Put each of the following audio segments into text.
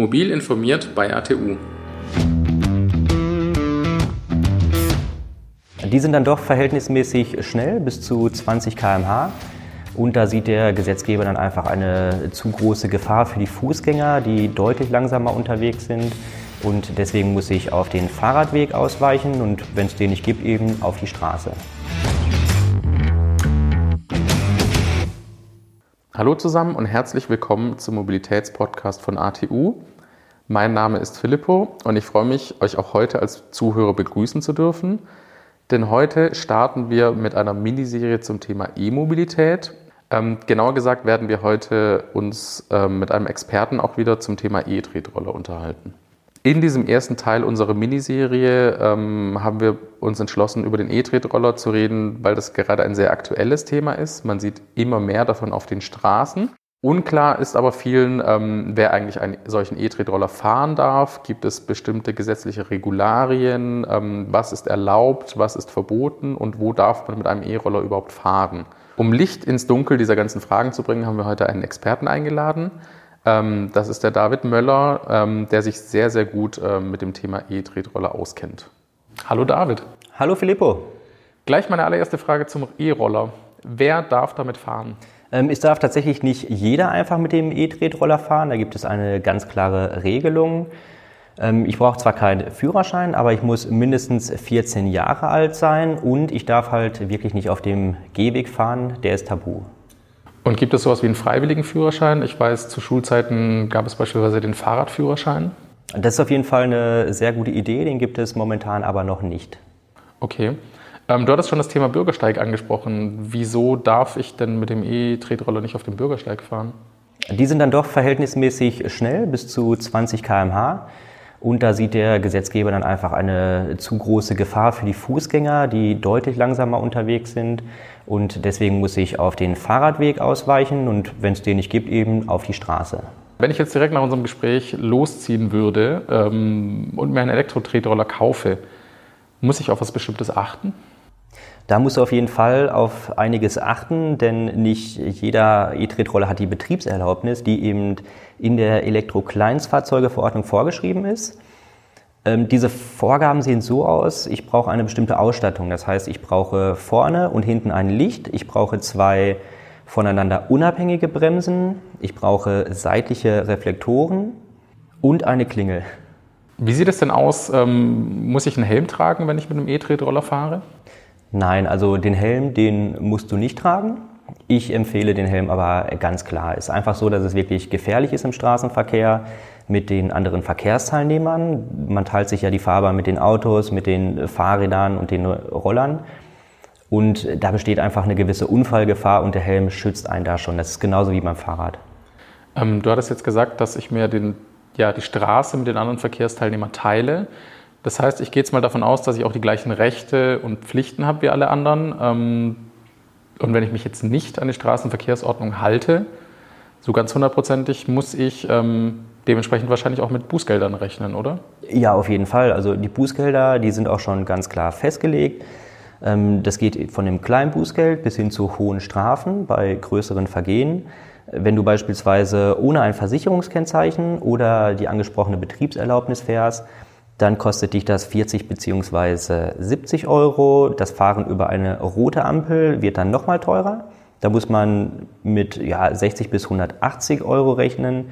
Mobil informiert bei ATU. Die sind dann doch verhältnismäßig schnell, bis zu 20 km/h. Und da sieht der Gesetzgeber dann einfach eine zu große Gefahr für die Fußgänger, die deutlich langsamer unterwegs sind. Und deswegen muss ich auf den Fahrradweg ausweichen und wenn es den nicht gibt, eben auf die Straße. Hallo zusammen und herzlich willkommen zum Mobilitätspodcast von ATU. Mein Name ist Filippo und ich freue mich, euch auch heute als Zuhörer begrüßen zu dürfen. Denn heute starten wir mit einer Miniserie zum Thema E-Mobilität. Ähm, genauer gesagt werden wir heute uns ähm, mit einem Experten auch wieder zum Thema E-Tretroller unterhalten. In diesem ersten Teil unserer Miniserie ähm, haben wir uns entschlossen, über den E-Tretroller zu reden, weil das gerade ein sehr aktuelles Thema ist. Man sieht immer mehr davon auf den Straßen. Unklar ist aber vielen, ähm, wer eigentlich einen solchen E-Tretroller fahren darf. Gibt es bestimmte gesetzliche Regularien? Ähm, was ist erlaubt? Was ist verboten? Und wo darf man mit einem E-Roller überhaupt fahren? Um Licht ins Dunkel dieser ganzen Fragen zu bringen, haben wir heute einen Experten eingeladen. Ähm, das ist der David Möller, ähm, der sich sehr, sehr gut ähm, mit dem Thema E-Tretroller auskennt. Hallo David. Hallo Filippo. Gleich meine allererste Frage zum E-Roller. Wer darf damit fahren? Es darf tatsächlich nicht jeder einfach mit dem E-Tretroller fahren. Da gibt es eine ganz klare Regelung. Ich brauche zwar keinen Führerschein, aber ich muss mindestens 14 Jahre alt sein und ich darf halt wirklich nicht auf dem Gehweg fahren. Der ist tabu. Und gibt es sowas wie einen freiwilligen Führerschein? Ich weiß, zu Schulzeiten gab es beispielsweise den Fahrradführerschein. Das ist auf jeden Fall eine sehr gute Idee, den gibt es momentan aber noch nicht. Okay. Ähm, du hattest schon das Thema Bürgersteig angesprochen. Wieso darf ich denn mit dem E-Tretroller nicht auf dem Bürgersteig fahren? Die sind dann doch verhältnismäßig schnell, bis zu 20 km/h. Und da sieht der Gesetzgeber dann einfach eine zu große Gefahr für die Fußgänger, die deutlich langsamer unterwegs sind. Und deswegen muss ich auf den Fahrradweg ausweichen und wenn es den nicht gibt, eben auf die Straße. Wenn ich jetzt direkt nach unserem Gespräch losziehen würde ähm, und mir einen Elektro-Tretroller kaufe, muss ich auf was Bestimmtes achten? Da musst du auf jeden Fall auf einiges achten, denn nicht jeder E-Tretroller hat die Betriebserlaubnis, die eben in der Elektro-Kleinstfahrzeugeverordnung vorgeschrieben ist. Ähm, diese Vorgaben sehen so aus, ich brauche eine bestimmte Ausstattung. Das heißt, ich brauche vorne und hinten ein Licht, ich brauche zwei voneinander unabhängige Bremsen, ich brauche seitliche Reflektoren und eine Klingel. Wie sieht es denn aus? Ähm, muss ich einen Helm tragen, wenn ich mit einem E-Tretroller fahre? Nein, also den Helm, den musst du nicht tragen. Ich empfehle den Helm aber ganz klar. Es ist einfach so, dass es wirklich gefährlich ist im Straßenverkehr mit den anderen Verkehrsteilnehmern. Man teilt sich ja die Fahrbahn mit den Autos, mit den Fahrrädern und den Rollern. Und da besteht einfach eine gewisse Unfallgefahr und der Helm schützt einen da schon. Das ist genauso wie beim Fahrrad. Ähm, du hattest jetzt gesagt, dass ich mir den, ja, die Straße mit den anderen Verkehrsteilnehmern teile. Das heißt, ich gehe jetzt mal davon aus, dass ich auch die gleichen Rechte und Pflichten habe wie alle anderen. Ähm, und wenn ich mich jetzt nicht an die Straßenverkehrsordnung halte, so ganz hundertprozentig muss ich ähm, dementsprechend wahrscheinlich auch mit Bußgeldern rechnen, oder? Ja, auf jeden Fall. Also die Bußgelder, die sind auch schon ganz klar festgelegt. Ähm, das geht von dem kleinen Bußgeld bis hin zu hohen Strafen bei größeren Vergehen. Wenn du beispielsweise ohne ein Versicherungskennzeichen oder die angesprochene Betriebserlaubnis fährst, dann kostet dich das 40 bzw. 70 Euro. Das Fahren über eine rote Ampel wird dann nochmal teurer. Da muss man mit ja, 60 bis 180 Euro rechnen.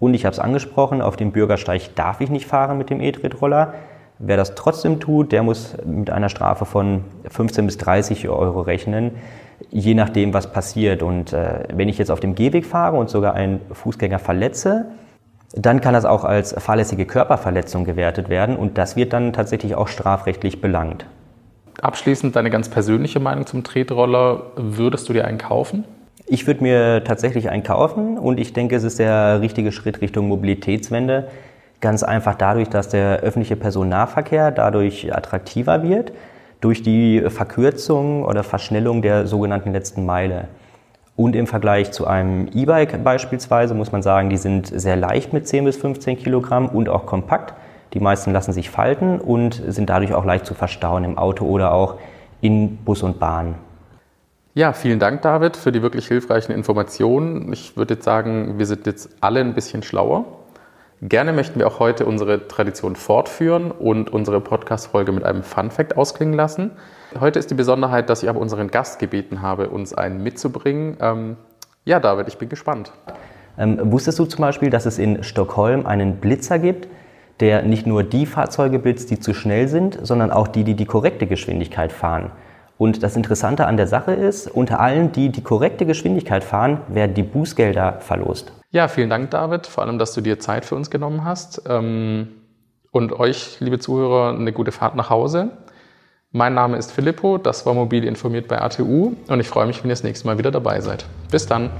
Und ich habe es angesprochen, auf dem Bürgersteig darf ich nicht fahren mit dem E-Tretroller. Wer das trotzdem tut, der muss mit einer Strafe von 15 bis 30 Euro rechnen, je nachdem, was passiert. Und äh, wenn ich jetzt auf dem Gehweg fahre und sogar einen Fußgänger verletze, dann kann das auch als fahrlässige Körperverletzung gewertet werden und das wird dann tatsächlich auch strafrechtlich belangt. Abschließend deine ganz persönliche Meinung zum Tretroller. Würdest du dir einen kaufen? Ich würde mir tatsächlich einen kaufen und ich denke, es ist der richtige Schritt Richtung Mobilitätswende. Ganz einfach dadurch, dass der öffentliche Personennahverkehr dadurch attraktiver wird, durch die Verkürzung oder Verschnellung der sogenannten letzten Meile. Und im Vergleich zu einem E-Bike beispielsweise muss man sagen, die sind sehr leicht mit 10 bis 15 Kilogramm und auch kompakt. Die meisten lassen sich falten und sind dadurch auch leicht zu verstauen im Auto oder auch in Bus und Bahn. Ja, vielen Dank, David, für die wirklich hilfreichen Informationen. Ich würde jetzt sagen, wir sind jetzt alle ein bisschen schlauer. Gerne möchten wir auch heute unsere Tradition fortführen und unsere Podcast-Folge mit einem Fun-Fact ausklingen lassen. Heute ist die Besonderheit, dass ich aber unseren Gast gebeten habe, uns einen mitzubringen. Ähm, ja, David, ich bin gespannt. Ähm, wusstest du zum Beispiel, dass es in Stockholm einen Blitzer gibt, der nicht nur die Fahrzeuge blitzt, die zu schnell sind, sondern auch die, die die korrekte Geschwindigkeit fahren? Und das Interessante an der Sache ist, unter allen, die die korrekte Geschwindigkeit fahren, werden die Bußgelder verlost. Ja, vielen Dank, David, vor allem, dass du dir Zeit für uns genommen hast. Ähm, und euch, liebe Zuhörer, eine gute Fahrt nach Hause. Mein Name ist Filippo, das war Mobil informiert bei ATU und ich freue mich, wenn ihr das nächste Mal wieder dabei seid. Bis dann.